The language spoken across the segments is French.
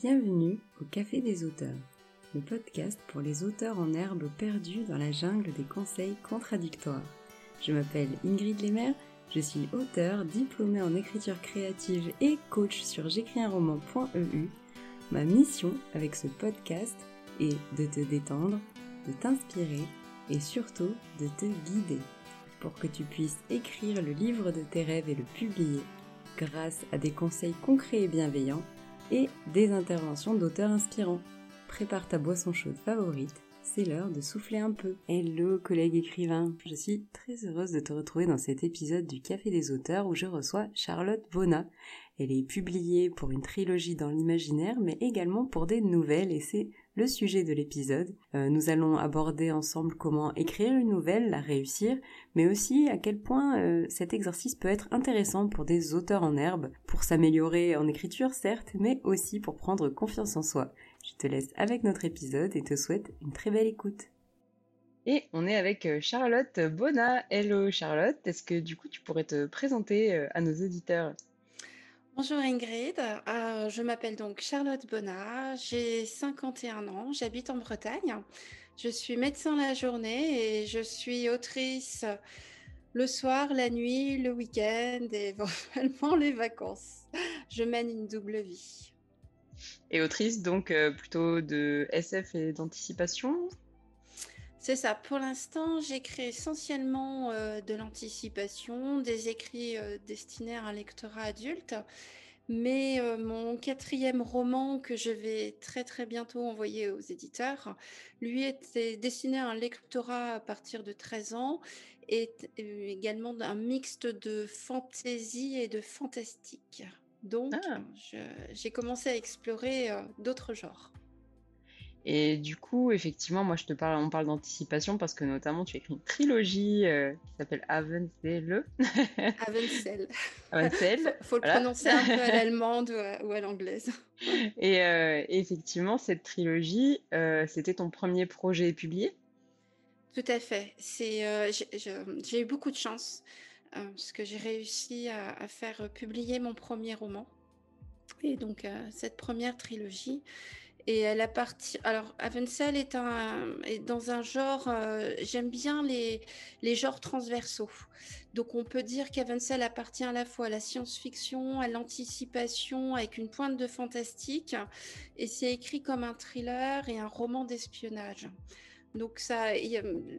Bienvenue au Café des auteurs, le podcast pour les auteurs en herbe perdus dans la jungle des conseils contradictoires. Je m'appelle Ingrid Lemaire, je suis auteur, diplômée en écriture créative et coach sur j'écrisunroman.eu. Ma mission avec ce podcast est de te détendre, de t'inspirer et surtout de te guider pour que tu puisses écrire le livre de tes rêves et le publier grâce à des conseils concrets et bienveillants et des interventions d'auteurs inspirants. Prépare ta boisson chaude favorite, c'est l'heure de souffler un peu. Hello collègue écrivain, je suis très heureuse de te retrouver dans cet épisode du Café des auteurs où je reçois Charlotte Bona. Elle est publiée pour une trilogie dans l'imaginaire mais également pour des nouvelles et c'est le sujet de l'épisode. Euh, nous allons aborder ensemble comment écrire une nouvelle, la réussir, mais aussi à quel point euh, cet exercice peut être intéressant pour des auteurs en herbe, pour s'améliorer en écriture certes, mais aussi pour prendre confiance en soi. Je te laisse avec notre épisode et te souhaite une très belle écoute. Et on est avec euh, Charlotte Bona. Hello Charlotte, est-ce que du coup tu pourrais te présenter à nos auditeurs? Bonjour Ingrid, euh, je m'appelle donc Charlotte Bonnat, j'ai 51 ans, j'habite en Bretagne. Je suis médecin la journée et je suis autrice le soir, la nuit, le week-end et éventuellement les vacances. Je mène une double vie. Et autrice donc euh, plutôt de SF et d'anticipation? C'est ça. Pour l'instant, j'écris essentiellement euh, de l'anticipation, des écrits euh, destinés à un lectorat adulte. Mais euh, mon quatrième roman que je vais très très bientôt envoyer aux éditeurs, lui était destiné à un lectorat à partir de 13 ans et également un mixte de fantaisie et de fantastique. Donc, ah. j'ai commencé à explorer d'autres genres. Et du coup, effectivement, moi je te parle, on parle d'anticipation parce que notamment tu écris une trilogie euh, qui s'appelle Avensel. Avensel. Avensel. faut, le prononcer un peu à l'allemande ou à, l'anglaise. Et, euh, effectivement, cette trilogie, euh, c'était ton premier projet publié? Tout à fait. C'est, j'ai eu beaucoup de chance parce que j'ai réussi à, à, faire publier mon premier roman. Et donc cette première trilogie et elle a parti. Alors, est, dans un genre. Euh, j'aime bien les, les genres transversaux. Donc, on peut dire qu'Avensel appartient à la fois à la science-fiction, à l'anticipation, avec une pointe de fantastique. Et c'est écrit comme un thriller et un roman d'espionnage. Donc, ça,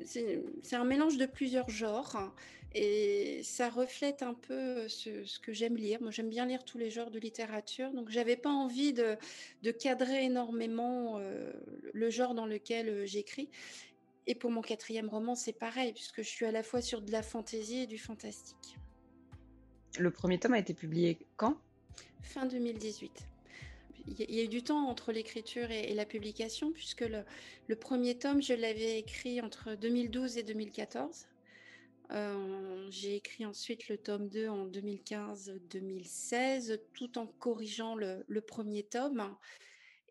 c'est un mélange de plusieurs genres. Et ça reflète un peu ce, que j'aime lire. Moi, j'aime bien lire tous les genres de littérature. Donc, j'avais pas envie de, cadrer énormément le genre dans lequel j'écris. Et pour mon quatrième roman, c'est pareil, puisque je suis à la fois sur de la fantaisie et du fantastique. Le premier tome a été publié quand? Fin 2018. Il y a eu du temps entre l'écriture et, la publication, puisque le premier tome, je l'avais écrit entre 2012 et 2014. Euh, j'ai écrit ensuite le tome 2 en 2015-2016, tout en corrigeant le, premier tome.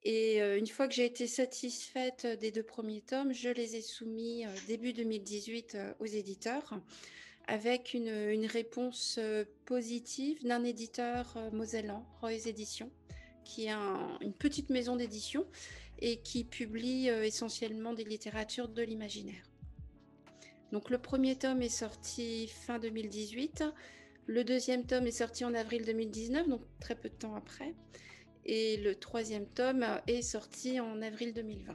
Et euh, une fois que j'ai été satisfaite des deux premiers tomes, je les ai soumis euh, début 2018 aux éditeurs avec une, réponse positive d'un éditeur mosellan, Roy's Éditions, qui est une petite maison d'édition et qui publie essentiellement des littératures de l'imaginaire. Donc le premier tome est sorti fin 2018. Le deuxième tome est sorti en avril 2019, donc très peu de temps après. Et le troisième tome est sorti en avril 2020.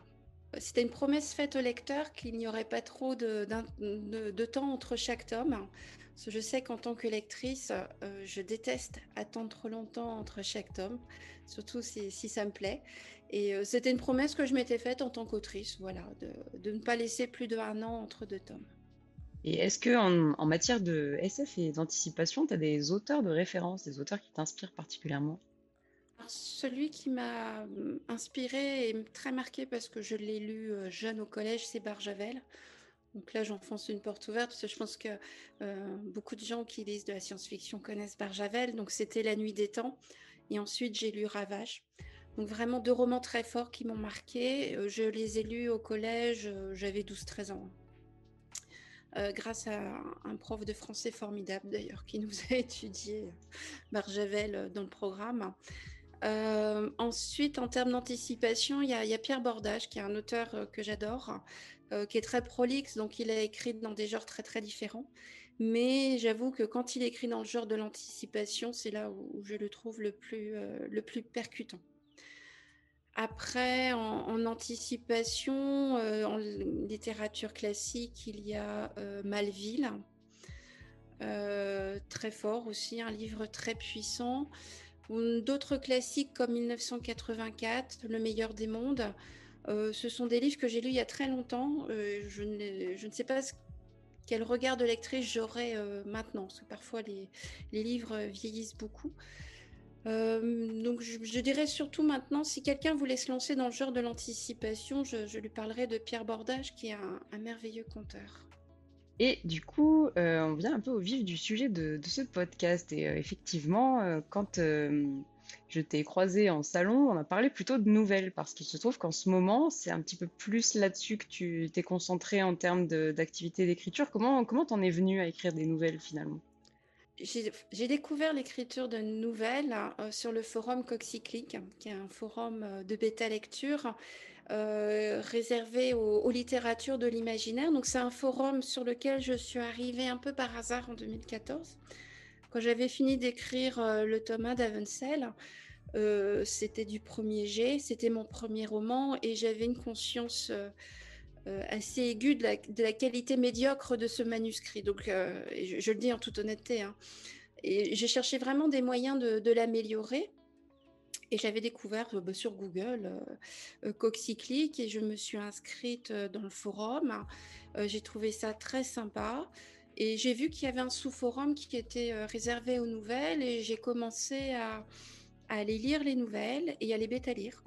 C'était une promesse faite au lecteur qu'il n'y aurait pas trop de, temps entre chaque tome. Je sais qu'en tant que lectrice, euh, je déteste attendre trop longtemps entre chaque tome, surtout si, ça me plaît. Et euh, c'était une promesse que je m'étais faite en tant qu'autrice, voilà, de ne pas laisser plus d'un an entre deux tomes. Et est-ce que en, matière de SF et d'anticipation, tu as des auteurs de référence, des auteurs qui t'inspirent particulièrement? Celui qui m'a hum, inspiré et très marqué parce que je l'ai lu euh, jeune au collège, c'est Barjavel. Donc là, j'enfonce une porte ouverte parce que je pense que euh, beaucoup de gens qui lisent de la science-fiction connaissent Barjavel. Donc c'était La Nuit des Temps. Et ensuite, j'ai lu Ravage. Donc vraiment deux romans très forts qui m'ont marqué. Euh, je les ai lus au collège, j'avais 12-13 ans. Euh, grâce à un prof de français formidable d'ailleurs qui nous a étudié Barjavel dans le programme. ensuite, en termes d'anticipation, il y, a Pierre Bordage, qui est un auteur que j'adore, qui est très prolixe, donc il a écrit dans des genres très très différents. Mais j'avoue que quand il écrit dans le genre de l'anticipation, c'est là où, je le trouve le plus, le plus percutant. Après, en, anticipation, en littérature classique, il y a Malville, très fort aussi, un livre très puissant. D'autres classiques comme 1984, Le meilleur des mondes, ce sont des livres que j'ai lus il y a très longtemps. je, ne, je, ne, sais pas quel regard de lectrice j'aurai maintenant, parce que parfois les, livres vieillissent beaucoup. Euh, donc je, dirais surtout maintenant, si quelqu'un voulait se lancer dans le genre de l'anticipation, je, lui parlerai de Pierre Bordage, qui est un, merveilleux conteur. Et du coup, euh, on vient un peu au vif du sujet de, ce podcast. Et euh, effectivement, quand je t'ai croisé en salon, on a parlé plutôt de nouvelles, parce qu'il se trouve qu'en ce moment, c'est un petit peu plus là-dessus que tu t'es concentré en termes d'activité d'écriture. Comment comment t'en es venu à écrire des nouvelles finalement? J'ai découvert l'écriture de nouvelles euh, sur le forum Coxyclic, qui est un forum euh, de bêta lecture euh, réservé aux, littératures de l'imaginaire. Donc c'est un forum sur lequel je suis arrivée un peu par hasard en 2014. Quand j'avais fini d'écrire le Thomas d'Avencel, c'était du premier jet, c'était mon premier roman et j'avais une conscience euh, assez aiguë de la, qualité médiocre de ce manuscrit. Donc, euh, je, le dis en toute honnêteté. Hein. Et j'ai cherché vraiment des moyens de, l'améliorer. Et j'avais découvert euh, bah, sur Google Coxyclic et je me suis inscrite dans le forum. j'ai trouvé ça très sympa. Et j'ai vu qu'il y avait un sous-forum qui était réservé aux nouvelles et j'ai commencé à, à, aller lire les nouvelles et à les bêta-lire.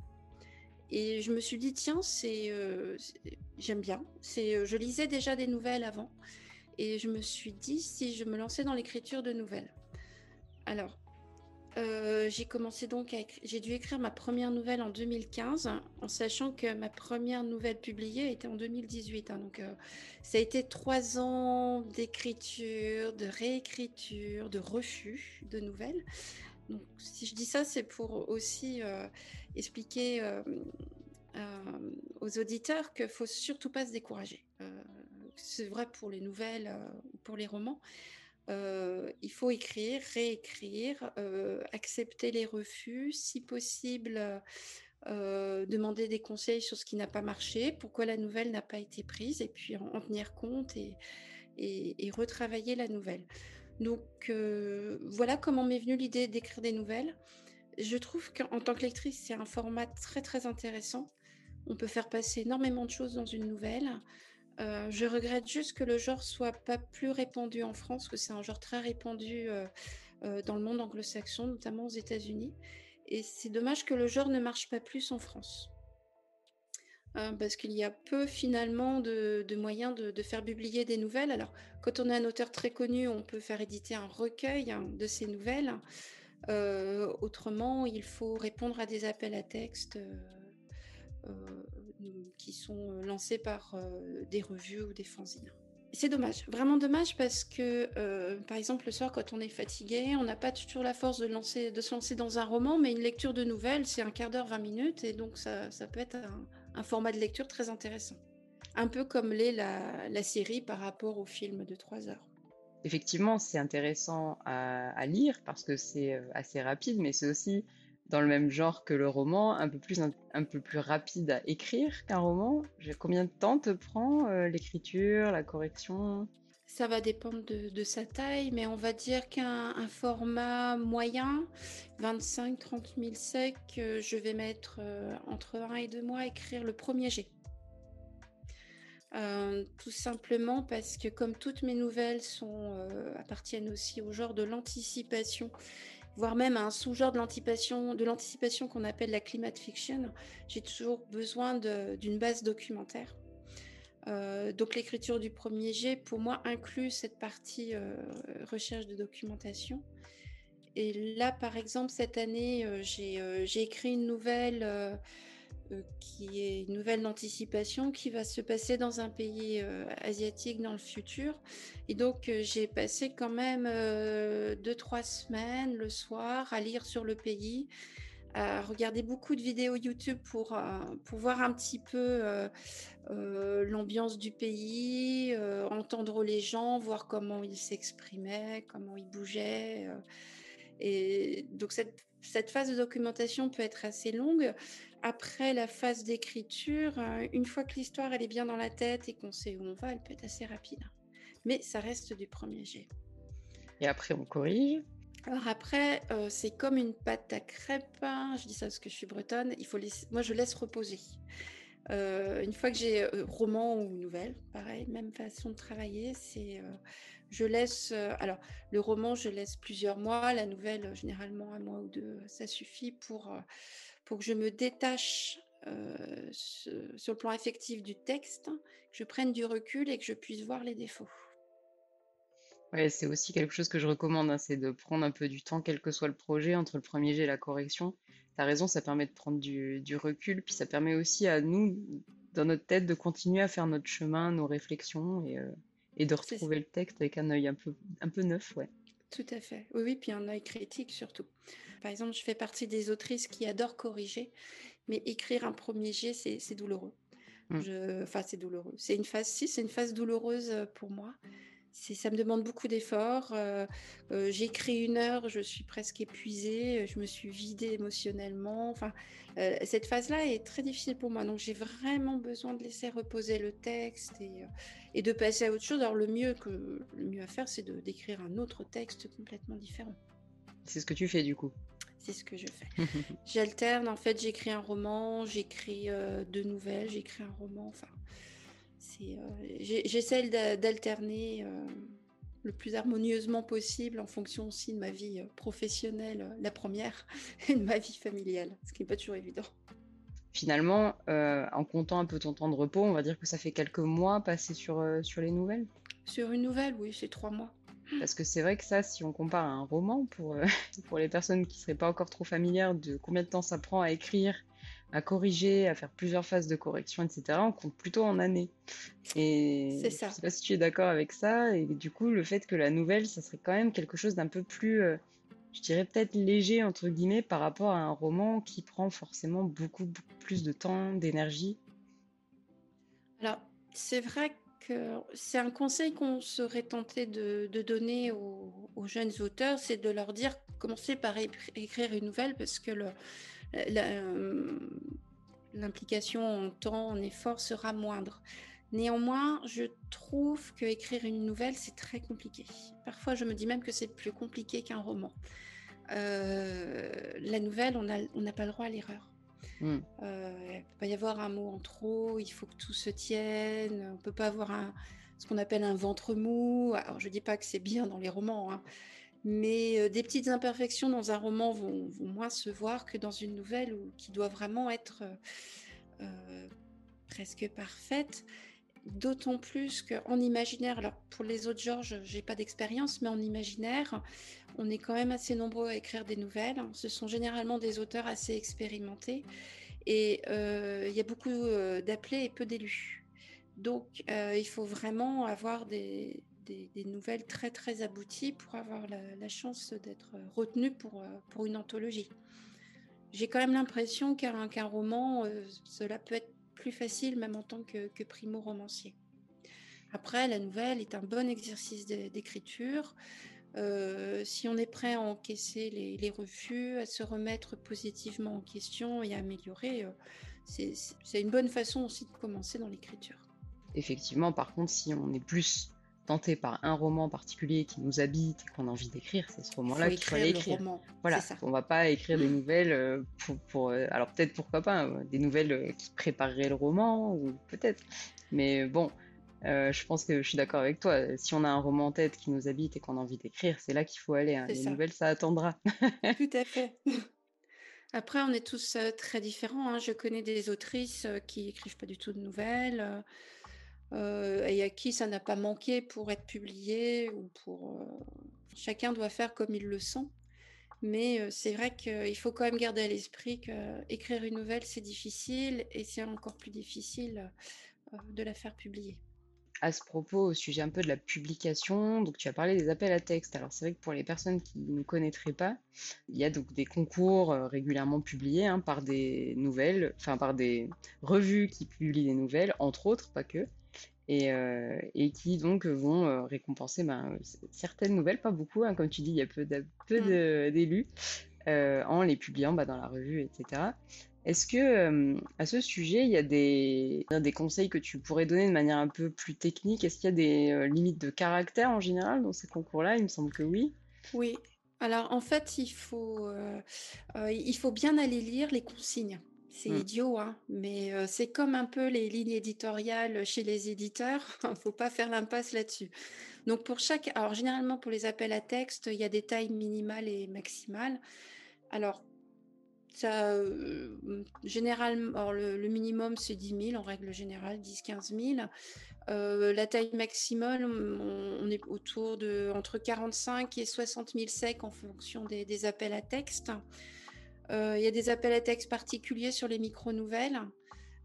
Et je me suis dit, tiens, c'est, euh, j'aime bien. C'est, euh, je lisais déjà des nouvelles avant. Et je me suis dit, si je me lançais dans l'écriture de nouvelles. Alors, euh, j'ai commencé donc j'ai dû écrire ma première nouvelle en 2015, en sachant que ma première nouvelle publiée était en 2018. Hein. donc, ça a été trois ans d'écriture, de réécriture, de refus de nouvelles. Donc, si je dis ça, c'est pour aussi expliquer euh, euh, aux auditeurs qu'il faut surtout pas se décourager. Euh, c'est vrai pour les nouvelles ou pour les romans. Il faut écrire, réécrire, accepter les refus, si possible, demander des conseils sur ce qui n'a pas marché, pourquoi la nouvelle n'a pas été prise, et puis en, tenir compte et, et, retravailler la nouvelle. Donc voilà comment m'est venue l'idée d'écrire des nouvelles je trouve qu'en tant que lectrice, c'est un format très très intéressant. On peut faire passer énormément de choses dans une nouvelle. Euh, je regrette juste que le genre soit pas plus répandu en France, que c'est un genre très répandu euh, euh, dans le monde anglo-saxon, notamment aux États-Unis. Et c'est dommage que le genre ne marche pas plus en France. parce qu'il y a peu finalement de, moyens de, faire publier des nouvelles. Alors, quand on est un auteur très connu, on peut faire éditer un recueil hein, de ces nouvelles. Autrement, il faut répondre à des appels à texte qui sont lancés par des revues ou des fanzines. C'est dommage, vraiment dommage parce que, par exemple, le soir, quand on est fatigué, on n'a pas toujours la force de, lancer, de se lancer dans un roman, mais une lecture de nouvelles, c'est un quart d'heure, 20 minutes, et donc ça, peut être un, format de lecture très intéressant. Un peu comme l'est la, série par rapport au film de 3 heures effectivement, c'est intéressant à, lire parce que c'est euh, assez rapide, mais c'est aussi dans le même genre que le roman, un peu plus, un, peu plus rapide à écrire qu'un roman. Combien de temps te prend euh, l'écriture, la correction? Ça va dépendre de, sa taille, mais on va dire qu'un format moyen, 25-30 000 secs, euh, je vais mettre entre un et deux mois à écrire le premier jet. Euh, tout simplement parce que comme toutes mes nouvelles sont, euh, appartiennent aussi au genre de l'anticipation, voire même un sous-genre de l'anticipation, de l'anticipation qu'on appelle la climate fiction, j'ai toujours besoin d'une base documentaire. Euh, donc l'écriture du premier jet, pour moi, inclut cette partie recherche de documentation. Et là, par exemple, cette année, j'ai écrit une nouvelle euh, qui est une nouvelle d'anticipation qui va se passer dans un pays euh, asiatique dans le futur. Et donc, euh, j'ai passé quand même deux, trois semaines le soir à lire sur le pays, à regarder beaucoup de vidéos YouTube pour, euh, pour voir un petit peu euh, euh, l'ambiance du pays, entendre les gens, voir comment ils s'exprimaient, comment ils bougeaient. et donc cette, cette phase de documentation peut être assez longue. Après la phase d'écriture, une fois que l'histoire elle est bien dans la tête et qu'on sait où on va, elle peut être assez rapide. Mais ça reste du premier jet. Et après, on corrige alors après, euh, c'est comme une pâte à crêpes. Hein. Je dis ça parce que je suis bretonne. Il faut Moi, je laisse reposer. Euh, une fois que j'ai euh, roman ou nouvelle, pareil, même façon de travailler. C'est, je laisse. alors, le roman, je laisse plusieurs mois. La nouvelle, généralement un mois ou deux, ça suffit pour pour que je me détache sur le plan affectif du texte, que je prenne du recul et que je puisse voir les défauts. Ouais, c'est aussi quelque chose que je recommande, hein, c'est de prendre un peu du temps, quel que soit le projet, entre le premier jet et la correction. Tu as raison, ça permet de prendre du, recul, puis ça permet aussi à nous, dans notre tête, de continuer à faire notre chemin, nos réflexions et, euh, de retrouver le texte avec un œil un peu, un peu neuf, ouais. Tout à fait. Oui, oui, puis un œil critique surtout. Par exemple, je fais partie des autrices qui adorent corriger, mais écrire un premier jet, c'est douloureux. Mmh. Je... Enfin, c'est douloureux. C'est une phase, si, c'est une phase douloureuse euh, pour moi ça me demande beaucoup d'efforts. Euh, euh, j'ai écrit une heure, je suis presque épuisée, je me suis vidée émotionnellement. Enfin, euh, cette phase-là est très difficile pour moi. Donc, j'ai vraiment besoin de laisser reposer le texte et, de passer à autre chose. Alors, le mieux, que, le mieux à faire, c'est d'écrire un autre texte complètement différent. C'est ce que tu fais du coup c'est ce que je fais. J'alterne, en fait, j'écris un roman, j'écris deux nouvelles, j'écris un roman, enfin, j'essaie d'alterner euh, le plus harmonieusement possible en fonction aussi de ma vie euh, professionnelle, la première, et de ma vie familiale, ce qui n'est pas toujours évident. Finalement, en comptant un peu ton temps de repos, on va dire que ça fait quelques mois passés sur, sur les nouvelles? Sur une nouvelle, oui, c'est trois mois. Parce que c'est vrai que ça, si on compare à un roman, pour, pour les personnes qui ne seraient pas encore trop familières de combien de temps ça prend à écrire à corriger, à faire plusieurs phases de correction, etc., on compte plutôt en années. Et c'est ça. je sais pas si tu es d'accord avec ça. Et du coup, le fait que la nouvelle, ça serait quand même quelque chose d'un peu plus, euh, je dirais peut-être léger, entre guillemets, par rapport à un roman qui prend forcément beaucoup, plus de temps, d'énergie. Alors, c'est vrai que c'est un conseil qu'on serait tenté de, donner aux, aux, jeunes auteurs, c'est de leur dire, commencez par écrire une nouvelle, parce que le l'implication en temps, en effort sera moindre. Néanmoins, je trouve que écrire une nouvelle, c'est très compliqué. Parfois, je me dis même que c'est plus compliqué qu'un roman. Euh, la nouvelle, on n'a pas le droit à l'erreur. Hmm. Euh, il peut y avoir un mot en trop, il faut que tout se tienne, on peut pas avoir un, ce qu'on appelle un ventre mou. Alors, je dis pas que c'est bien dans les romans, hein, mais des petites imperfections dans un roman vont, moins se voir que dans une nouvelle qui doit vraiment être presque parfaite. D'autant plus qu'en imaginaire, alors pour les autres genres, je n'ai pas d'expérience, mais en imaginaire, on est quand même assez nombreux à écrire des nouvelles. Ce sont généralement des auteurs assez expérimentés et il y a beaucoup d'appelés et peu d'élus. Donc il faut vraiment avoir des, des, nouvelles très très abouties pour avoir la, chance d'être retenu pour, euh, pour une anthologie. J'ai quand même l'impression qu'un roman, euh, cela peut être plus facile même en tant que, primo-romancier. Après, la nouvelle est un bon exercice d'écriture. Euh, si on est prêt à encaisser les, refus, à se remettre positivement en question et à améliorer, c'est une bonne façon aussi de commencer dans l'écriture. Effectivement, par contre, si on est plus tenté par un roman particulier qui nous habite et qu'on a envie d'écrire, c'est ce roman-là qu'il faut aller écrire. Voilà, on va pas écrire des nouvelles euh, pour, euh, alors peut-être pourquoi pas, hein, des nouvelles euh, qui prépareraient le roman ou peut-être, mais bon, je pense que je suis d'accord avec toi. Si on a un roman en tête qui nous habite et qu'on a envie d'écrire, c'est là qu'il faut aller. Hein. Les nouvelles, ça attendra. Tout à fait. Après, on est tous très différents. Hein. Je connais des autrices qui écrivent pas du tout de nouvelles euh, et à qui ça n'a pas manqué pour être publié ou pour chacun doit faire comme il le sent. Mais c'est vrai qu'il faut quand même garder à l'esprit qu'écrire une nouvelle c'est difficile et c'est encore plus difficile de la faire publier. à ce propos, au sujet un peu de la publication, donc tu as parlé des appels à texte. Alors c'est vrai que pour les personnes qui ne connaîtraient pas, il y a donc des concours régulièrement publiés hein, par des nouvelles, enfin par des revues qui publient des nouvelles, entre autres, pas que et, euh, et qui donc vont euh, récompenser ben, certaines nouvelles, pas beaucoup, hein, comme tu dis, il y a peu mmh. d'élus, euh, en les publiant bah, dans la revue, etc. Est-ce que à ce sujet, il y a des, des conseils que tu pourrais donner de manière un peu plus technique? Est-ce qu'il y a des limites de caractère en général dans ces concours-là? Il me semble que oui. Oui. Alors en fait, il faut, il faut bien aller lire les consignes. C'est mmh. idiot, hein, mais c'est comme un peu les lignes éditoriales chez les éditeurs. Il ne faut pas faire l'impasse là-dessus. Donc pour chaque, alors généralement pour les appels à texte, il y a des tailles minimales et maximales. Alors ça, généralement, le, minimum c'est 10 000 en règle générale, 10-15 000. la taille maximale, on, est autour de entre 45 et 60 000 secs en fonction des, des appels à texte. Euh, il y a des appels à texte particuliers sur les micro-nouvelles.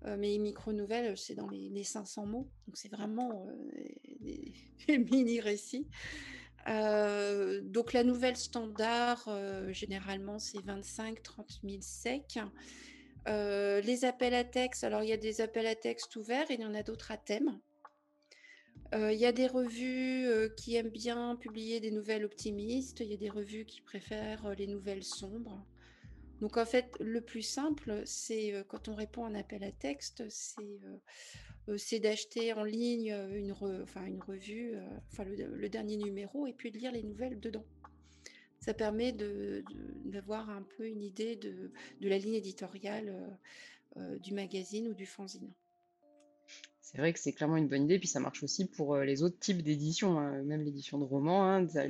Euh, mais les micro-nouvelles, c'est dans les, 500 mots. Donc, c'est vraiment euh, des, mini-récits. donc, la nouvelle standard, généralement, c'est 25-30 000 secs. les appels à texte, alors il y a des appels à texte ouverts et il y en a d'autres à thème. Il y a des revues qui aiment bien publier des nouvelles optimistes, il y a des revues qui préfèrent les nouvelles sombres. Donc en fait, le plus simple, c'est euh, quand on répond à un appel à texte, c'est euh, euh, d'acheter en ligne une, revue, enfin le, dernier numéro, et puis de lire les nouvelles dedans. Ça permet d'avoir un peu une idée de, de la ligne éditoriale du magazine ou du fanzine. C'est vrai que c'est clairement une bonne idée, puis ça marche aussi pour les autres types d'éditions, hein, même l'édition de romans. Hein, bah,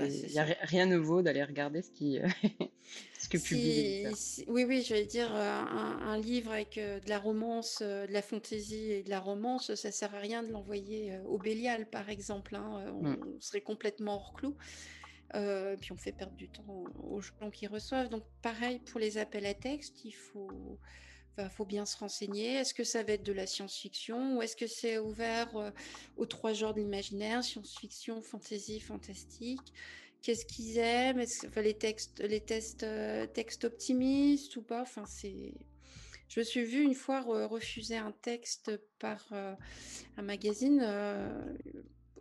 rien ne vaut d'aller regarder ce qui, ce que publie. oui, oui, j'allais dire un, livre avec de la romance, de la fantaisie et de la romance, ça sert à rien de l'envoyer au Bélial, par exemple. Hein, on, mmh. serait complètement hors clou. puis on fait perdre du temps aux gens qui reçoivent. Donc pareil pour les appels à texte, il faut il faut bien se renseigner. Est-ce que ça va être de la science-fiction ou est-ce que c'est ouvert euh, aux trois genres de l'imaginaire, science-fiction, fantasy, fantastique? Qu'est-ce qu'ils aiment? Les textes, les tests, euh, textes optimistes ou pas? Enfin, c'est. Je me suis vue une fois refuser un texte par euh, un magazine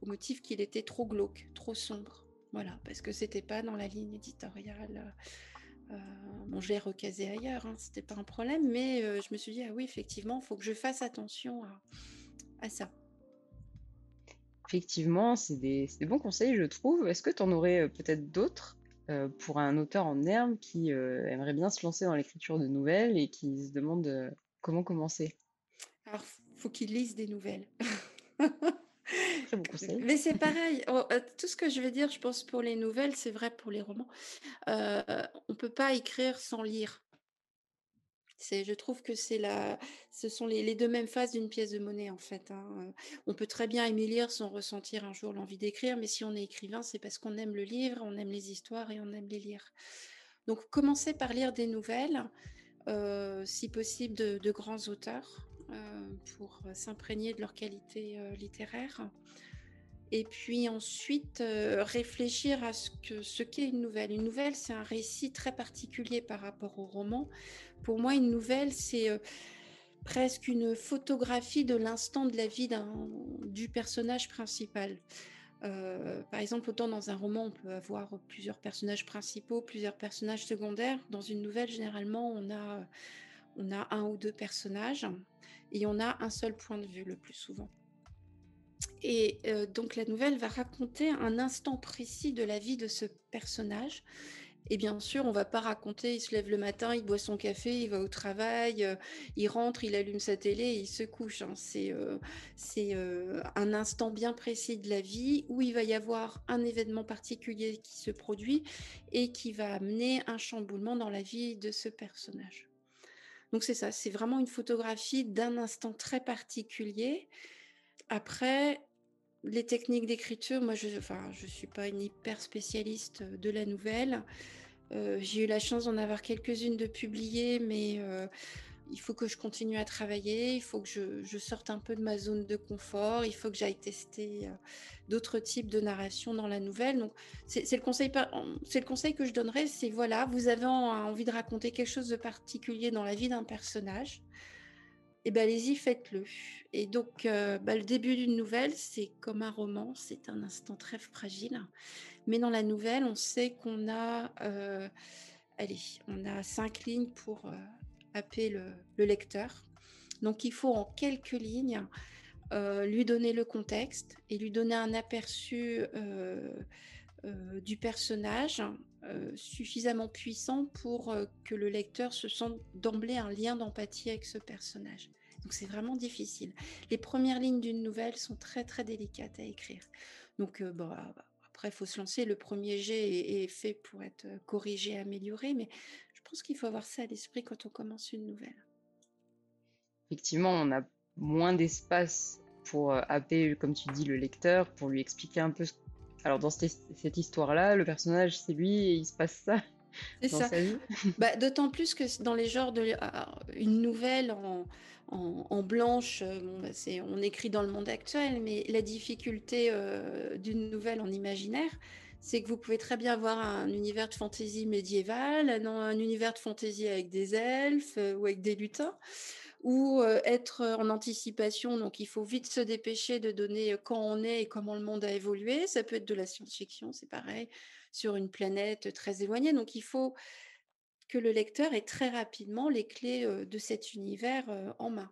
au motif qu'il était trop glauque, trop sombre. Voilà, parce que c'était pas dans la ligne éditoriale euh, bon, je l'ai recasé ailleurs, hein, c'était pas un problème, mais euh, je me suis dit, ah oui, effectivement, il faut que je fasse attention à, ça. Effectivement, c'est des, bons conseils, je trouve. Est-ce que tu en aurais euh, peut-être d'autres pour un auteur en herbe qui aimerait bien se lancer dans l'écriture de nouvelles et qui se demande comment commencer? Alors, faut qu'il lise des nouvelles. Mais c'est pareil. Euh, tout ce que je vais dire, je pense, pour les nouvelles, c'est vrai pour les romans. Euh, on ne peut pas écrire sans lire. C'est, je trouve que c'est la, ce sont les, deux mêmes phases d'une pièce de monnaie en fait. Hein. On peut très bien aimer lire sans ressentir un jour l'envie d'écrire, mais si on est écrivain, c'est parce qu'on aime le livre, on aime les histoires et on aime les lire. Donc commencez par lire des nouvelles, euh, si possible de grands auteurs. Euh, pour s'imprégner de leur qualité euh, littéraire. Et puis ensuite, euh, réfléchir à ce qu'est ce qu'est une nouvelle. Une nouvelle, c'est un récit très particulier par rapport au roman. Pour moi, une nouvelle, c'est presque une photographie de l'instant de la vie du personnage principal. par exemple, autant dans un roman, on peut avoir plusieurs personnages principaux, plusieurs personnages secondaires. Dans une nouvelle, généralement, on a, on a un ou deux personnages et on a un seul point de vue le plus souvent. Et euh, donc la nouvelle va raconter un instant précis de la vie de ce personnage. Et bien sûr, on va pas raconter, il se lève le matin, il boit son café, il va au travail, euh, il rentre, il allume sa télé il se couche. Hein. C'est euh, un instant bien précis de la vie où il va y avoir un événement particulier qui se produit et qui va amener un chamboulement dans la vie de ce personnage. Donc c'est ça, c'est vraiment une photographie d'un instant très particulier. Après, les techniques d'écriture, moi je ne suis pas une hyper spécialiste de la nouvelle. Euh, j'ai eu la chance d'en avoir quelques-unes de publiées, mais euh, il faut que je continue à travailler, il faut que je, sorte un peu de ma zone de confort, il faut que j'aille tester euh, d'autres types de narration dans la nouvelle. Donc, c'est le conseil, que je donnerais, c'est voilà, vous avez envie de raconter quelque chose de particulier dans la vie d'un personnage, et eh ben allez-y, faites-le. Et donc, euh, bah, le début d'une nouvelle, c'est comme un roman, c'est un instant très fragile. Mais dans la nouvelle, on sait qu'on a, euh, allez, on a cinq lignes pour happer le, lecteur. Donc il faut en quelques lignes euh, lui donner le contexte et lui donner un aperçu euh, euh, du personnage suffisamment puissant pour que le lecteur se sente d'emblée un lien d'empathie avec ce personnage. Donc c'est vraiment difficile. Les premières lignes d'une nouvelle sont très très délicates à écrire. Donc bon, après, il faut se lancer. Le premier jet est, fait pour être corrigé, amélioré, mais je pense qu'il faut avoir ça à l'esprit quand on commence une nouvelle. Effectivement, on a moins d'espace pour euh, happer, comme tu dis, le lecteur, pour lui expliquer un peu. Alors, dans cette, histoire-là, le personnage, c'est lui et il se passe ça. C'est ça. bah, D'autant plus que dans les genres de. Une nouvelle en, blanche, euh, bon, bah, on écrit dans le monde actuel, mais la difficulté euh, d'une nouvelle en imaginaire, c'est que vous pouvez très bien avoir un univers de fantaisie médiéval, un, univers de fantaisie avec des elfes euh, ou avec des lutins, ou euh, être en anticipation. Donc, il faut vite se dépêcher de donner euh, quand on est et comment le monde a évolué. Ça peut être de la science-fiction, c'est pareil, sur une planète très éloignée. Donc, il faut que le lecteur ait très rapidement les clés de cet univers en main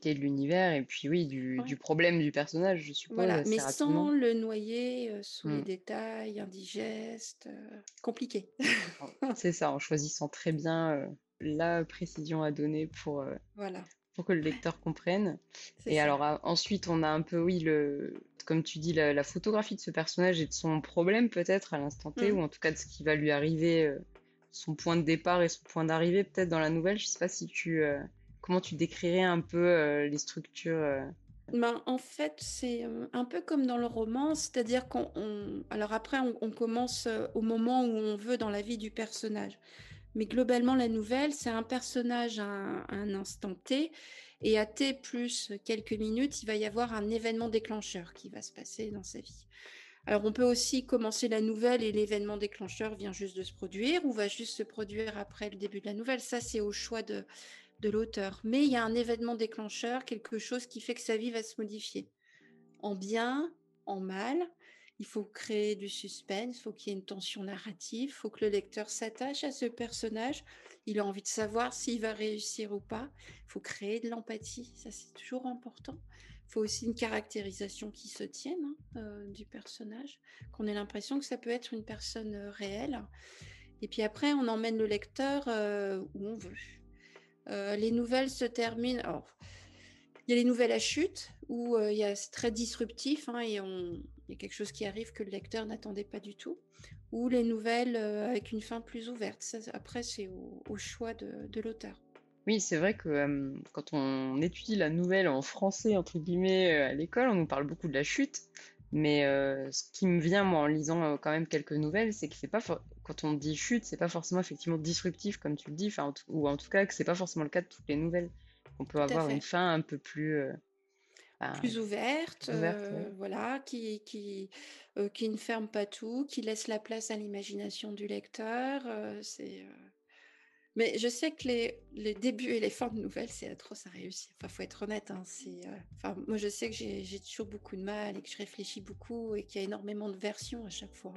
clés de l'univers et puis oui, du, problème du personnage, je suppose. Voilà, mais sans le noyer euh, sous les mmh. détails indigestes, euh, compliqué. C'est ça, en choisissant très bien euh, la précision à donner pour, voilà. pour que le lecteur comprenne. Et alors ensuite, on a un peu, oui, le, comme tu dis, la, photographie de ce personnage et de son problème peut-être à l'instant T, mmh. ou en tout cas de ce qui va lui arriver, son point de départ et son point d'arrivée peut-être dans la nouvelle. Je sais pas si tu Comment tu décrirais un peu euh, les structures euh? ben, en fait, c'est euh, un peu comme dans le roman, c'est-à-dire qu'on, alors après, on, commence au moment où on veut dans la vie du personnage. Mais globalement, la nouvelle, c'est un personnage à un, instant T, et à T plus quelques minutes, il va y avoir un événement déclencheur qui va se passer dans sa vie. Alors, on peut aussi commencer la nouvelle et l'événement déclencheur vient juste de se produire ou va juste se produire après le début de la nouvelle. Ça, c'est au choix de, de l'auteur. Mais il y a un événement déclencheur, quelque chose qui fait que sa vie va se modifier. En bien, en mal, il faut créer du suspense, il faut qu'il y ait une tension narrative, il faut que le lecteur s'attache à ce personnage, il a envie de savoir s'il va réussir ou pas, il faut créer de l'empathie, ça c'est toujours important. Il faut aussi une caractérisation qui se tienne hein, euh, du personnage, qu'on ait l'impression que ça peut être une personne euh, réelle. Et puis après, on emmène le lecteur euh, où on veut. Euh, les nouvelles se terminent. Il y a les nouvelles à chute où euh, c'est très disruptif hein, et il y a quelque chose qui arrive que le lecteur n'attendait pas du tout. Ou les nouvelles euh, avec une fin plus ouverte. après, c'est au, choix de, l'auteur. Oui, c'est vrai que quand on étudie la nouvelle en français, entre guillemets, à l'école, on nous parle beaucoup de la chute. Mais ce qui me vient, moi, en lisant quand même quelques nouvelles, c'est que c'est pas quand on dit chute, c'est pas forcément effectivement disruptif comme tu le dis, ou en tout cas que c'est pas forcément le cas de toutes les nouvelles. On peut avoir une fin un peu plus euh, plus ouverte, euh, voilà, qui qui euh, qui ne ferme pas tout, qui laisse la place à l'imagination du lecteur. c'est mais je sais que les, les, débuts et les fins de nouvelles, c'est atroce à réussir. Enfin, faut être honnête. Hein, enfin, moi, je sais que j'ai toujours beaucoup de mal et que je réfléchis beaucoup et qu'il y a énormément de versions à chaque fois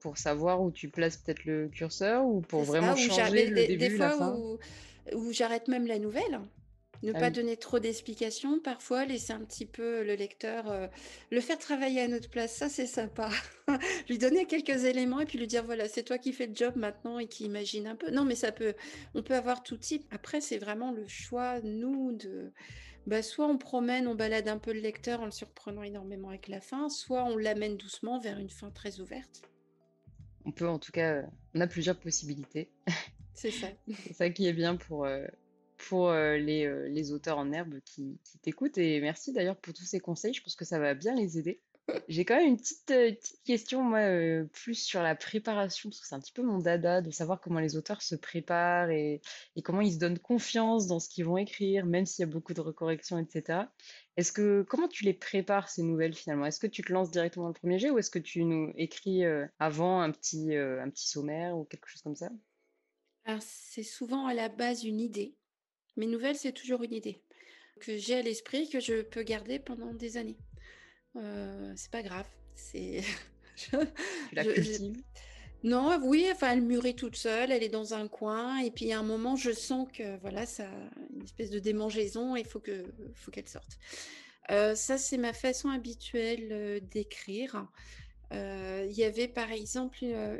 pour savoir où tu places peut-être le curseur ou pour vraiment changer le début, des fois la fin où, où j'arrête même la nouvelle. Ne ah pas donner trop d'explications, parfois laisser un petit peu le lecteur, euh, le faire travailler à notre place, ça c'est sympa. lui donner quelques éléments et puis lui dire voilà, c'est toi qui fais le job maintenant et qui imagine un peu. Non, mais ça peut, on peut avoir tout type. Après, c'est vraiment le choix, nous, de. Bah, soit on promène, on balade un peu le lecteur en le surprenant énormément avec la fin, soit on l'amène doucement vers une fin très ouverte on peut en tout cas, on a plusieurs possibilités. C'est ça. c'est ça qui est bien pour, euh, pour euh, les, euh, les, auteurs en herbe qui, qui t'écoutent. Et merci d'ailleurs pour tous ces conseils. Je pense que ça va bien les aider. J'ai quand même une petite, euh, question, moi, euh, plus sur la préparation, parce que c'est un petit peu mon dada de savoir comment les auteurs se préparent et, comment ils se donnent confiance dans ce qu'ils vont écrire, même s'il y a beaucoup de recorrections, etc. Est-ce que, comment tu les prépares, ces nouvelles, finalement? Est-ce que tu te lances directement dans le premier jet ou est-ce que tu nous écris euh, avant un petit, un petit sommaire ou quelque chose comme ça? Alors, c'est souvent à la base une idée. Mes nouvelles, c'est toujours une idée que j'ai à l'esprit, que je peux garder pendant des années. Euh, c'est pas grave. C'est. je- la je-? Non, oui, enfin, elle mûrit toute seule, elle est dans un coin, et puis à un moment, je sens que voilà, ça, une espèce de démangeaison, et il faut que, faut qu'elle sorte. Euh, ça, c'est ma façon habituelle euh, d'écrire. Euh, il y avait par exemple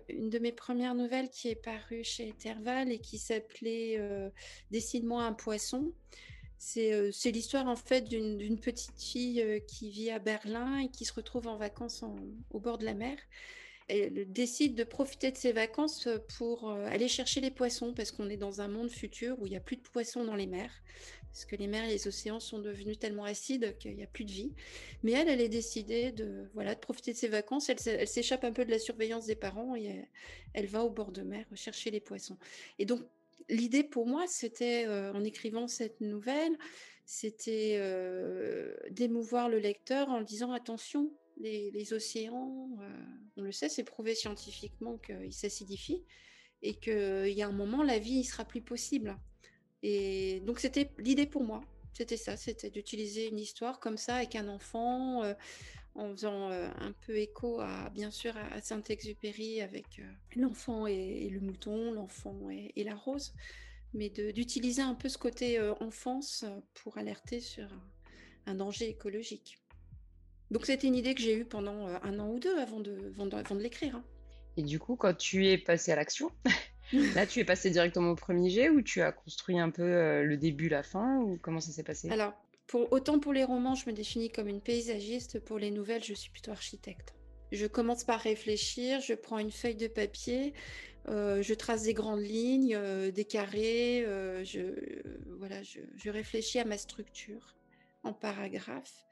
une de mes premières nouvelles qui est parue chez Interval et qui s'appelait Dessine-moi un poisson. C'est euh, c'est l'histoire en fait d'une petite fille euh, qui vit à Berlin et qui se retrouve en vacances au bord de la mer. Elle décide de profiter de ses vacances euh, pour aller chercher les poissons parce qu'on est dans un monde futur où il n'y a plus de poissons dans les mers. Parce que les mers et les océans sont devenus tellement acides qu'il n'y a plus de vie. Mais elle, elle est décidée de, voilà, de profiter de ses vacances. Elle s'échappe un peu de la surveillance des parents et elle, elle va au bord de mer chercher les poissons. Et donc, l'idée pour moi, c'était, euh, en écrivant cette nouvelle, c'était euh, d'émouvoir le lecteur en disant attention, les, océans, euh, on le sait, c'est prouvé scientifiquement qu'ils s'acidifient et qu'il y a un moment, la vie ne sera plus possible. Et donc, c'était l'idée pour moi. C'était ça, c'était d'utiliser une histoire comme ça avec un enfant, en faisant euh, un peu écho à, bien sûr, à, Saint-Exupéry avec euh, l'enfant et, et le mouton, l'enfant et, et la rose, mais d'utiliser un peu ce côté euh, enfance pour alerter sur un, un danger écologique. Donc c'était une idée que j'ai eue pendant un an ou deux avant de, avant de, avant de l'écrire. hein. Et du coup, quand tu es passé à l'action, là, tu es passé directement au premier jet ou tu as construit un peu le début, la fin ou comment ça s'est passé? Alors, pour, autant pour les romans, je me définis comme une paysagiste, pour les nouvelles, je suis plutôt architecte. Je commence par réfléchir, je prends une feuille de papier, euh, je trace des grandes lignes, euh, des carrés, euh, je, voilà, je, je réfléchis à ma structure en paragraphes.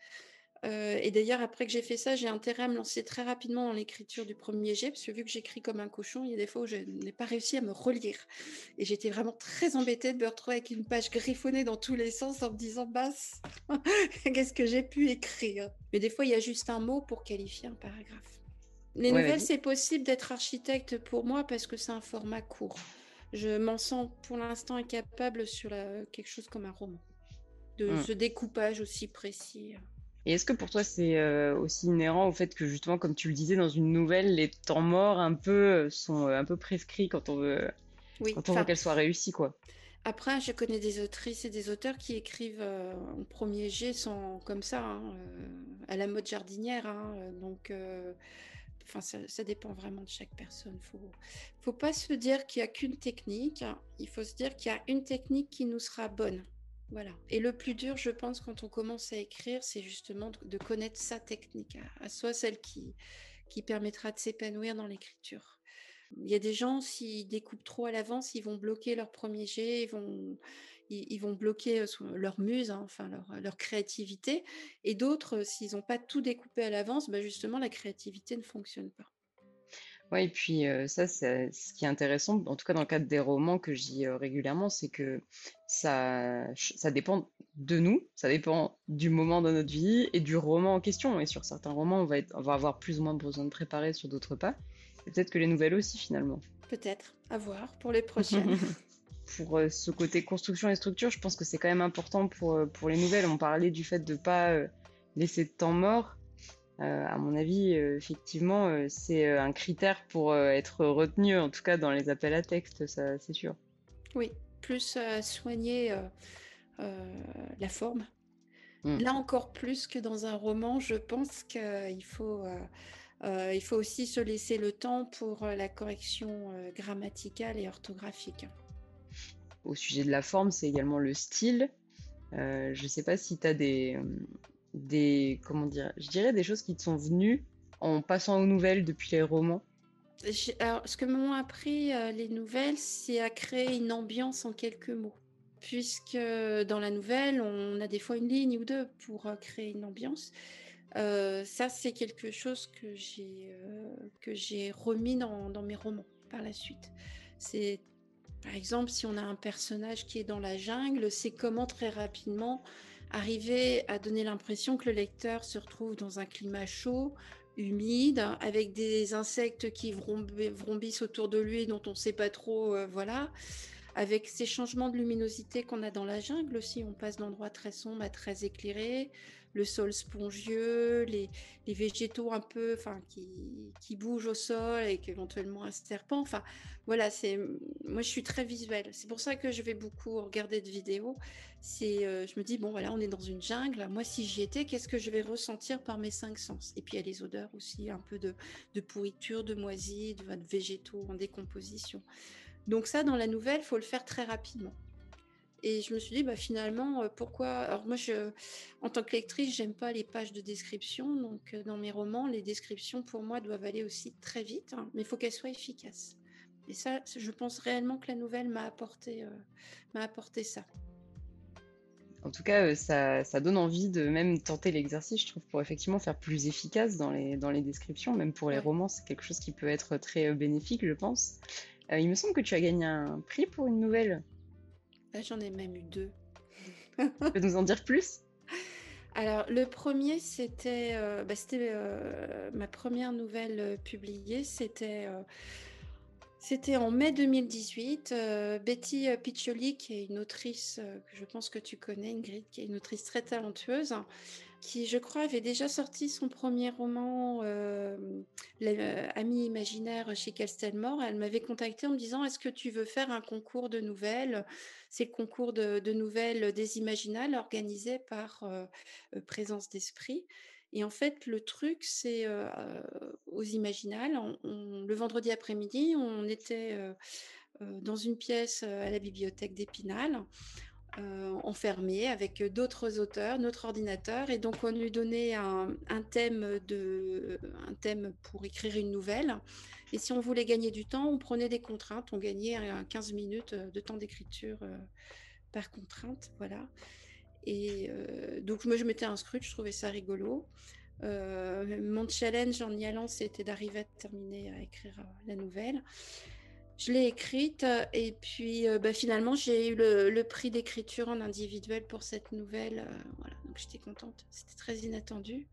Euh, et d'ailleurs, après que j'ai fait ça, j'ai intérêt à me lancer très rapidement dans l'écriture du premier jet, parce que vu que j'écris comme un cochon, il y a des fois où je n'ai pas réussi à me relire. Et j'étais vraiment très embêtée de me retrouver avec une page griffonnée dans tous les sens en me disant, basse, qu'est-ce que j'ai pu écrire? Mais des fois, il y a juste un mot pour qualifier un paragraphe. Les Ouais, nouvelles, c'est possible d'être architecte pour moi parce que c'est un format court. Je m'en sens pour l'instant incapable sur la- quelque chose comme un roman, de Hmm. ce découpage aussi précis. Et est-ce que pour toi c'est euh, aussi inhérent au fait que justement, comme tu le disais dans une nouvelle, les temps morts un peu euh, sont euh, un peu prescrits quand on veut Oui, quand on veut qu'elle soit réussie, quoi? Après, je connais des autrices et des auteurs qui écrivent euh, en premier jet sans, comme ça, hein, euh, à la mode jardinière. hein, donc, euh, enfin, ça, ça dépend vraiment de chaque personne. Faut, faut pas se dire qu'il y a qu'une technique. hein, Il faut se dire qu'il y a une technique qui nous sera bonne. Voilà. Et le plus dur, je pense, quand on commence à écrire, c'est justement de, connaître sa technique, à, soi celle qui, permettra de s'épanouir dans l'écriture. Il y a des gens, s'ils découpent trop à l'avance, ils vont bloquer leur premier jet, ils vont, ils, bloquer euh, leur muse, hein, enfin leur, leur créativité. Et d'autres, s'ils n'ont pas tout découpé à l'avance, bah justement, la créativité ne fonctionne pas. Ouais, et puis euh, ça, c'est ce qui est intéressant, en tout cas dans le cadre des romans que euh, régulièrement, c'est que ça, ça dépend de nous, ça dépend du moment de notre vie et du roman en question. Et sur certains romans, on va être, on va avoir plus ou moins besoin de préparer, sur d'autres pas. Et peut-être que les nouvelles aussi, finalement. Peut-être, à voir pour les prochaines. Pour euh, ce côté construction et structure, je pense que c'est quand même important pour, pour les nouvelles. On parlait du fait de ne pas euh, laisser de temps mort. Euh, à mon avis, euh, effectivement, euh, c'est un critère pour être retenu, en tout cas dans les appels à texte, ça, c'est sûr. Oui, plus soigner la forme. Mm. Là encore plus que dans un roman, je pense qu'il faut, il faut aussi se laisser le temps pour la correction grammaticale et orthographique. Au sujet de la forme, c'est également le style. Je sais pas si tu as des, des, comment dire, je dirais des choses qui te sont venues en passant aux nouvelles depuis les romans. Alors, ce que m'ont appris euh, les nouvelles, c'est à créer une ambiance en quelques mots. Puisque dans la nouvelle, on a des fois une ligne ou deux pour euh, créer une ambiance. ça, c'est quelque chose que j'ai que remis dans, dans, mes romans par la suite. C'est par exemple si on a un personnage qui est dans la jungle, c'est comment très rapidement arriver à donner l'impression que le lecteur se retrouve dans un climat chaud, humide, avec des insectes qui vrombissent autour de lui dont on ne sait pas trop, voilà. Avec ces changements de luminosité qu'on a dans la jungle aussi, on passe d'endroits très sombres à très éclairés, le sol spongieux, les, végétaux un peu, enfin, qui, qui, bougent au sol et éventuellement un serpent. Enfin, voilà, c'est, moi, je suis très visuelle. C'est pour ça que je vais beaucoup regarder de vidéos. Euh, je me dis bon, voilà, on est dans une jungle. Moi, si j'y étais, qu'est-ce que je vais ressentir par mes cinq sens? Et puis il y a les odeurs aussi, un peu de, de pourriture, de moisie, de, de végétaux en décomposition. Donc ça, dans la nouvelle, faut le faire très rapidement. Et je me suis dit, bah, finalement, euh, pourquoi? Alors moi, je, en tant que lectrice, j'aime pas les pages de description. Donc euh, dans mes romans, les descriptions, pour moi, doivent aller aussi très vite, hein, mais il faut qu'elles soient efficaces. Et ça, je pense réellement que la nouvelle m'a apporté, euh, m'a apporté ça. En tout cas, ça, ça, donne envie de même tenter l'exercice, je trouve, pour effectivement faire plus efficace dans les, dans les descriptions. Même pour les romans, c'est quelque chose qui peut être très bénéfique, je pense. il me semble que tu as gagné un prix pour une nouvelle. J'en ai même eu deux. tu peux nous en dire plus? Alors, le premier, c'était euh, bah, euh, ma première nouvelle euh, publiée. C'était c'était en mai 2018. Betty Piccioli, qui est une autrice que je pense que tu connais, Ingrid, qui est une autrice très talentueuse, qui, je crois, avait déjà sorti son premier roman, euh, L'ami imaginaire chez Castelmore. Elle m'avait contacté en me disant Est-ce que tu veux faire un concours de nouvelles? C'est le concours de, nouvelles des Imaginales organisé par euh, euh, Présence d'Esprit. Et en fait, le truc, c'est aux Imaginales, le vendredi après-midi, on était dans une pièce à la bibliothèque d'Épinal euh, enfermé avec d'autres auteurs, notre ordinateur, et donc on lui donnait un, thème de, un thème pour écrire une nouvelle. Et si on voulait gagner du temps, on prenait des contraintes, on gagnait 15 minutes de temps d'écriture euh, par contrainte, voilà. Et euh, donc moi je m'étais inscrite, je trouvais ça rigolo. mon challenge en y allant, c'était d'arriver à terminer à écrire la nouvelle. Je l'ai écrite et puis euh, bah, finalement j'ai eu le, prix d'écriture en individuel pour cette nouvelle. Euh, voilà, donc j'étais contente. C'était très inattendu.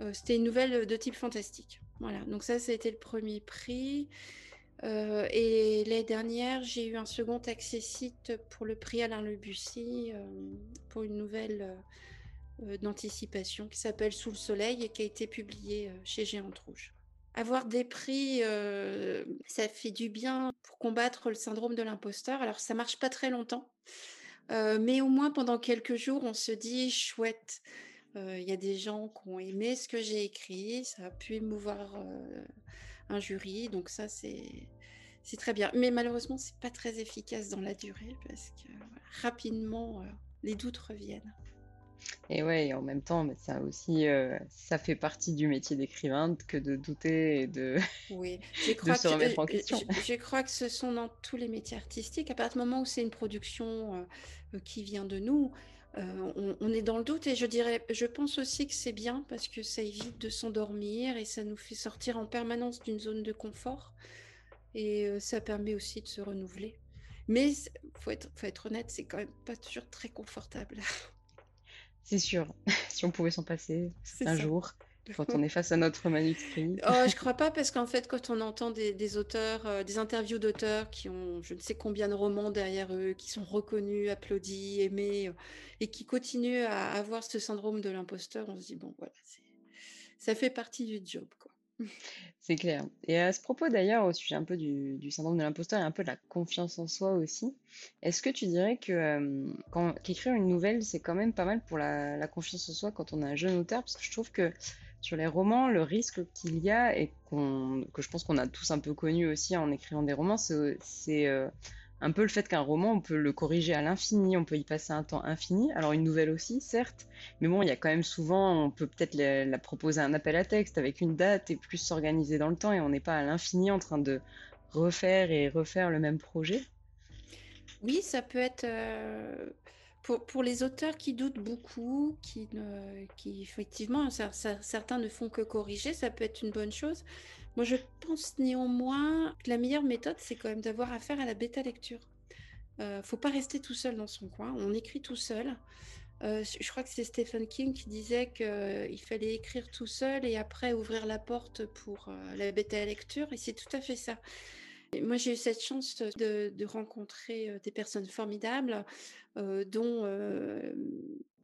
Euh, c'était une nouvelle de type fantastique. Voilà, donc ça, été le premier prix. et l'année dernière, j'ai eu un second accessite pour le prix Alain Lebussy pour une nouvelle d'anticipation qui s'appelle Sous le soleil et qui a été publiée chez Géante Rouge avoir des prix, euh, ça fait du bien pour combattre le syndrome de l'imposteur. Alors, ça marche pas très longtemps, euh, mais au moins pendant quelques jours, on se dit chouette. Il y a des gens qui ont aimé ce que j'ai écrit, ça a pu émouvoir un jury, donc ça c'est c'est très bien. Mais malheureusement, c'est pas très efficace dans la durée parce que rapidement les doutes reviennent. Et ouais, en même temps, ça aussi, euh, ça fait partie du métier d'écrivain que de douter et de, oui. je crois se remettre en question. Je, crois que ce sont dans tous les métiers artistiques. À partir du moment où c'est une production euh, qui vient de nous, on, est dans le doute. Et je dirais, je pense aussi que c'est bien parce que ça évite de s'endormir et ça nous fait sortir en permanence d'une zone de confort. Et ça permet aussi de se renouveler. Mais faut être, faut être honnête, c'est quand même pas toujours très confortable. C'est sûr. si on pouvait s'en passer un jour, quand on est face à notre manuscrit. oh, je crois pas, parce qu'en fait, quand on entend des, auteurs, euh, des interviews d'auteurs qui ont je ne sais combien de romans derrière eux, qui sont reconnus, applaudis, aimés, euh, et qui continuent à avoir ce syndrome de l'imposteur, on se dit, bon, voilà, ça fait partie du job, quoi. C'est clair. Et à ce propos d'ailleurs, au sujet un peu du, syndrome de l'imposteur et un peu de la confiance en soi aussi, est-ce que tu dirais que euh, qu'écrire une nouvelle, c'est quand même pas mal pour la, confiance en soi quand on est un jeune auteur? Parce que je trouve que sur les romans, le risque qu'il y a et que je pense qu'on a tous un peu connu aussi en écrivant des romans, c'est, euh, un peu le fait qu'un roman, on peut le corriger à l'infini, on peut y passer un temps infini. Alors une nouvelle aussi, certes, mais bon, il y a quand même souvent, on peut peut-être la, proposer un appel à texte avec une date et plus s'organiser dans le temps et on n'est pas à l'infini en train de refaire et refaire le même projet. Oui, ça peut être. Euh, pour, les auteurs qui doutent beaucoup, qui effectivement, certains ne font que corriger, ça peut être une bonne chose. Moi, je pense néanmoins que la meilleure méthode, c'est quand même d'avoir affaire à la bêta lecture. Euh, faut pas rester tout seul dans son coin. On écrit tout seul. Euh, je crois que c'est Stephen King qui disait qu'il euh, fallait écrire tout seul et après ouvrir la porte pour euh, la bêta lecture. Et c'est tout à fait ça. Moi, j'ai eu cette chance de, rencontrer des personnes formidables, dont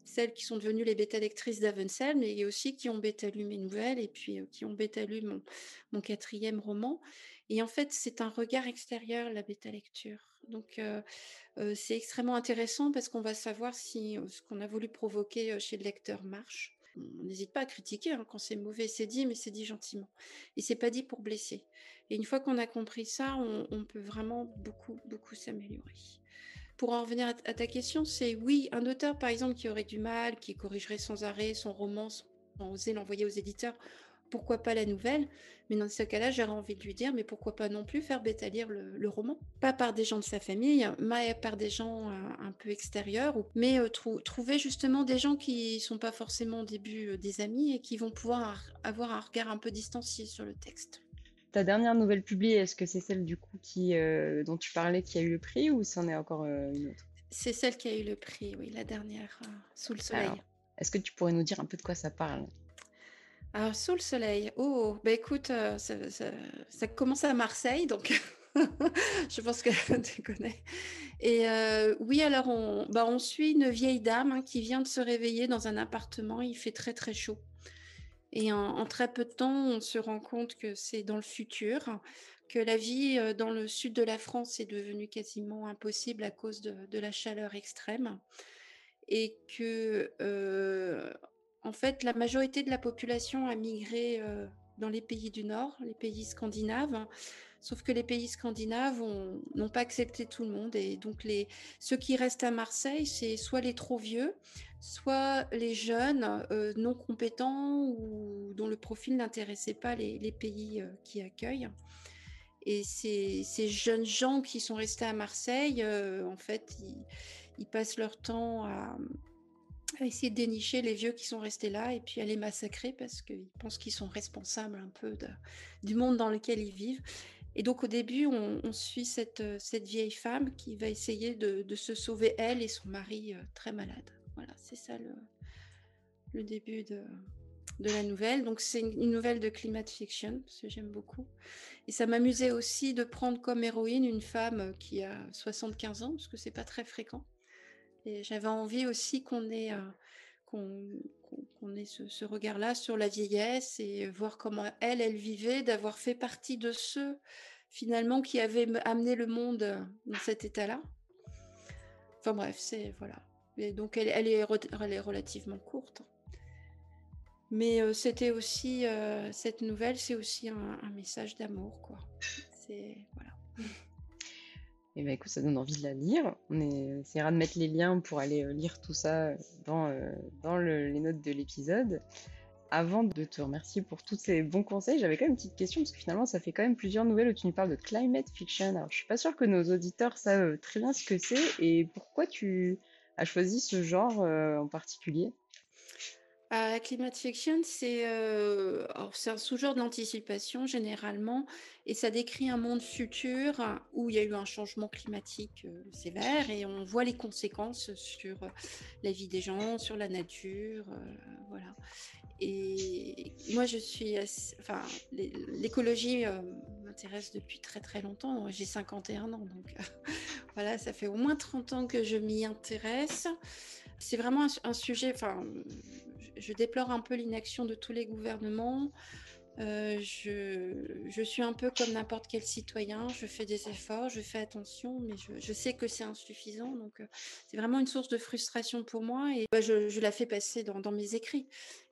celles qui sont devenues les bêta lectrices d'Avensel, mais aussi qui ont bêta lu mes nouvelles et puis qui ont bêta lu mon, mon quatrième roman. Et en fait, c'est un regard extérieur, la bêta lecture. Donc, c'est extrêmement intéressant parce qu'on va savoir si ce qu'on a voulu provoquer chez le lecteur marche. On n'hésite pas à critiquer hein, quand c'est mauvais, c'est dit, mais c'est dit gentiment. Et c'est pas dit pour blesser. Et une fois qu'on a compris ça, on, peut vraiment beaucoup, beaucoup s'améliorer. Pour en revenir à, ta question, c'est oui, un auteur par exemple qui aurait du mal, qui corrigerait sans arrêt son roman sans oser l'envoyer aux éditeurs, pourquoi pas la nouvelle Mais dans ce cas-là, j'aurais envie de lui dire, mais pourquoi pas non plus faire bêta lire le, roman Pas par des gens de sa famille, mais par des gens euh, un peu extérieurs, mais euh, trouver justement des gens qui sont pas forcément au début euh, des amis et qui vont pouvoir avoir un regard un peu distancié sur le texte. Ta dernière nouvelle publiée, est-ce que c'est celle du coup qui, dont tu parlais qui a eu le prix ou c'en est encore une autre? C'est celle qui a eu le prix, oui, la dernière, Sous le soleil. Est-ce que tu pourrais nous dire un peu de quoi ça parle? Alors, sous le soleil. Oh, bah écoute, euh, ça, commence à Marseille, donc je pense que tu connais. Et euh, oui, alors on, bah, on suit une vieille dame hein, qui vient de se réveiller dans un appartement. Il fait très très chaud. Et en, très peu de temps, on se rend compte que c'est dans le futur, que la vie euh, dans le sud de la France est devenue quasiment impossible à cause de, la chaleur extrême. Et que en fait, la majorité de la population a migré dans les pays du Nord, les pays scandinaves. Sauf que les pays scandinaves n'ont pas accepté tout le monde. Et donc, les, ceux qui restent à Marseille, c'est soit les trop vieux, soit les jeunes non compétents ou dont le profil n'intéressait pas les, pays qui accueillent. Et ces, ces, jeunes gens qui sont restés à Marseille, en fait, ils passent leur temps à, à essayer de dénicher les vieux qui sont restés là et puis à les massacrer parce qu'ils pensent qu'ils sont responsables un peu du monde dans lequel ils vivent. Et donc au début, on, suit cette, cette, vieille femme qui va essayer de, de, se sauver elle et son mari euh, très malade. Voilà, c'est ça le, le début de, de, la nouvelle. Donc c'est une, nouvelle de climate fiction, parce que j'aime beaucoup. Et ça m'amusait aussi de prendre comme héroïne une femme qui a 75 ans, parce que c'est pas très fréquent. Et j'avais envie aussi qu'on ait, euh, qu'on, ait ce, regard-là sur la vieillesse et voir comment elle, elle vivait, d'avoir fait partie de ceux finalement qui avaient amené le monde euh, dans cet état-là. Enfin bref, c'est voilà. Et donc elle, elle, est, elle est relativement courte. Mais euh, c'était aussi cette nouvelle, c'est aussi un, un message d'amour, quoi. C'est voilà. Et ben écoute, ça donne envie de la lire. On essaiera de mettre les liens pour aller euh, lire tout ça dans, euh, dans les notes de l'épisode. Avant de te remercier pour tous ces bons conseils, j'avais quand même une petite question parce que finalement, ça fait quand même plusieurs nouvelles où tu nous parles de climate fiction. Alors, je suis pas sûre que nos auditeurs savent très bien ce que c'est et pourquoi tu as choisi ce genre euh, en particulier. La climate fiction, c'est euh, un sous-genre d'anticipation généralement, et ça décrit un monde futur où il y a eu un changement climatique euh, sévère et on voit les conséquences sur la vie des gens, sur la nature, euh, voilà. Et moi, je suis, enfin, l'écologie m'intéresse depuis très très longtemps. J'ai 51 ans, donc voilà, ça fait au moins 30 ans que je m'y intéresse. C'est vraiment un, un sujet, enfin je déplore un peu l'inaction de tous les gouvernements. Euh, je, suis un peu comme n'importe quel citoyen, je fais des efforts, je fais attention, mais je, sais que c'est insuffisant. Donc, euh, c'est vraiment une source de frustration pour moi et bah, je, la fais passer dans, mes écrits.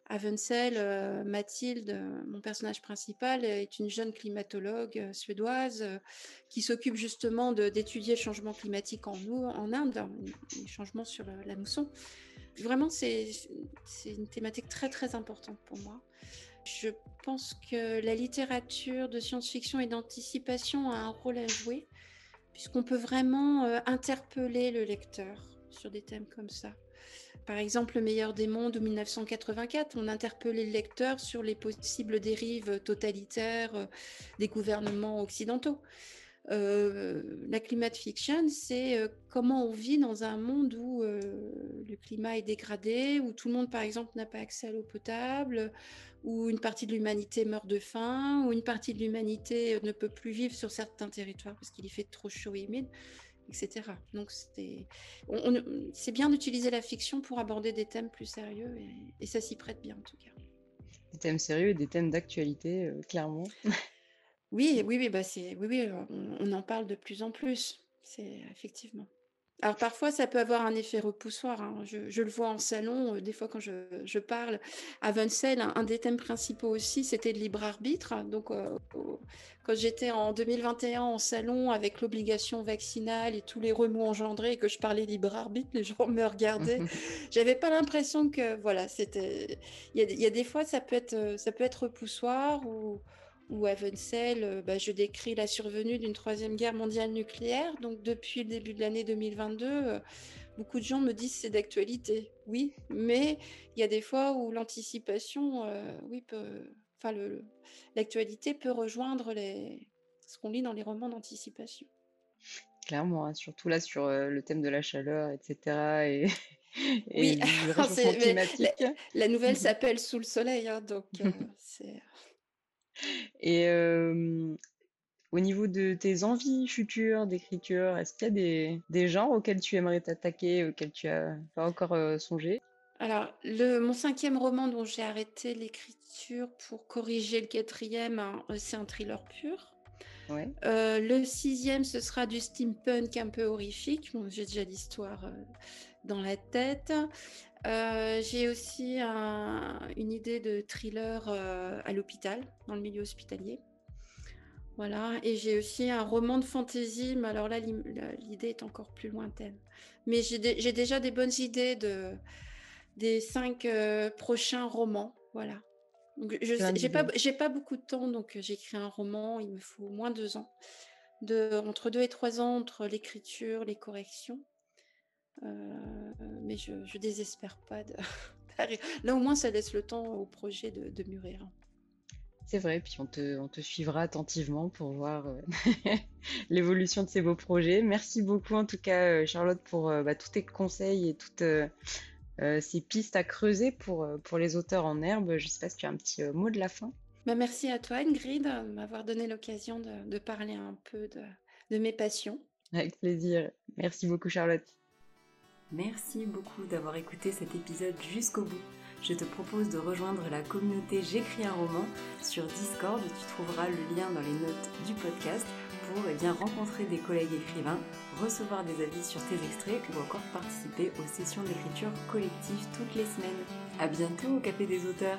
Avensel, euh, Mathilde, mon personnage principal, est une jeune climatologue suédoise qui s'occupe justement d'étudier le changement climatique en, en Inde, les changements sur la mousson. Vraiment, c'est une thématique très très importante pour moi. Je pense que la littérature de science-fiction et d'anticipation a un rôle à jouer, puisqu'on peut vraiment euh, interpeller le lecteur sur des thèmes comme ça. Par exemple, Le meilleur des mondes ou 1984, on interpellait le lecteur sur les possibles dérives totalitaires euh, des gouvernements occidentaux. Euh, la climate fiction, c'est euh, comment on vit dans un monde où le climat est dégradé, où tout le monde, par exemple, n'a pas accès à l'eau potable, où une partie de l'humanité meurt de faim, où une partie de l'humanité ne peut plus vivre sur certains territoires parce qu'il y fait trop chaud et humide etc. Donc c'est bien d'utiliser la fiction pour aborder des thèmes plus sérieux et, ça s'y prête bien en tout cas. Des thèmes sérieux et des thèmes d'actualité, euh, clairement. oui, oui, oui, bah oui, oui, on, en parle de plus en plus. C'est effectivement. Alors parfois, ça peut avoir un effet repoussoir. Hein. Je, le vois en salon, euh, des fois quand je, parle. À Vencel, un, des thèmes principaux aussi, c'était le libre arbitre. Donc, euh, quand j'étais en 2021 en salon avec l'obligation vaccinale et tous les remous engendrés et que je parlais libre arbitre, les gens me regardaient. J'avais pas l'impression que, voilà, c'était. Il y, a des fois, ça peut être, ça peut être repoussoir ou ou à Vencel, euh, bah, je décris la survenue d'une troisième guerre mondiale nucléaire. Donc depuis le début de l'année 2022, euh, beaucoup de gens me disent c'est d'actualité. Oui, mais il y a des fois où l'anticipation, euh, oui, enfin l'actualité peut rejoindre les, ce qu'on lit dans les romans d'anticipation. Clairement, hein, surtout là sur le thème de la chaleur, etc. Et, oui. La, nouvelle s'appelle Sous le soleil, hein, donc c'est et au niveau de tes envies futures d'écriture, est-ce qu'il y a des, des, genres auxquels tu aimerais t'attaquer, auxquels tu as pas encore songé? Alors, le, mon cinquième roman dont j'ai arrêté l'écriture pour corriger le quatrième, hein, c'est un thriller pur. Ouais. le sixième, ce sera du steampunk un peu horrifique. j'ai déjà l'histoire dans la tête. Euh, j'ai aussi une idée de thriller euh, à l'hôpital, dans le milieu hospitalier. Voilà, et j'ai aussi un roman de fantaisie, mais alors là, l'idée est encore plus lointaine. Mais j'ai déjà des bonnes idées de, des cinq euh, prochains romans. Voilà. Je n'ai pas, pas beaucoup de temps, donc j'écris un roman, il me faut au moins deux ans. De, entre deux et trois ans entre l'écriture, les corrections. Euh, mais je, je désespère pas de... Là, au moins, ça laisse le temps au projet de, mûrir. C'est vrai, puis on te, on te, suivra attentivement pour voir euh, l'évolution de ces beaux projets. Merci beaucoup en tout cas euh, Charlotte pour bah, tous tes conseils et toutes ces pistes à creuser pour, pour les auteurs en herbe. Je sais pas si tu as un petit mot de la fin. Bah, merci à toi Ingrid de m'avoir donné l'occasion de, de, parler un peu de, de mes passions. Avec plaisir. Merci beaucoup Charlotte. Merci beaucoup d'avoir écouté cet épisode jusqu'au bout. Je te propose de rejoindre la communauté J'écris un roman sur Discord. Tu trouveras le lien dans les notes du podcast pour eh bien, rencontrer des collègues écrivains, recevoir des avis sur tes extraits ou encore participer aux sessions d'écriture collective toutes les semaines. A bientôt au Café des auteurs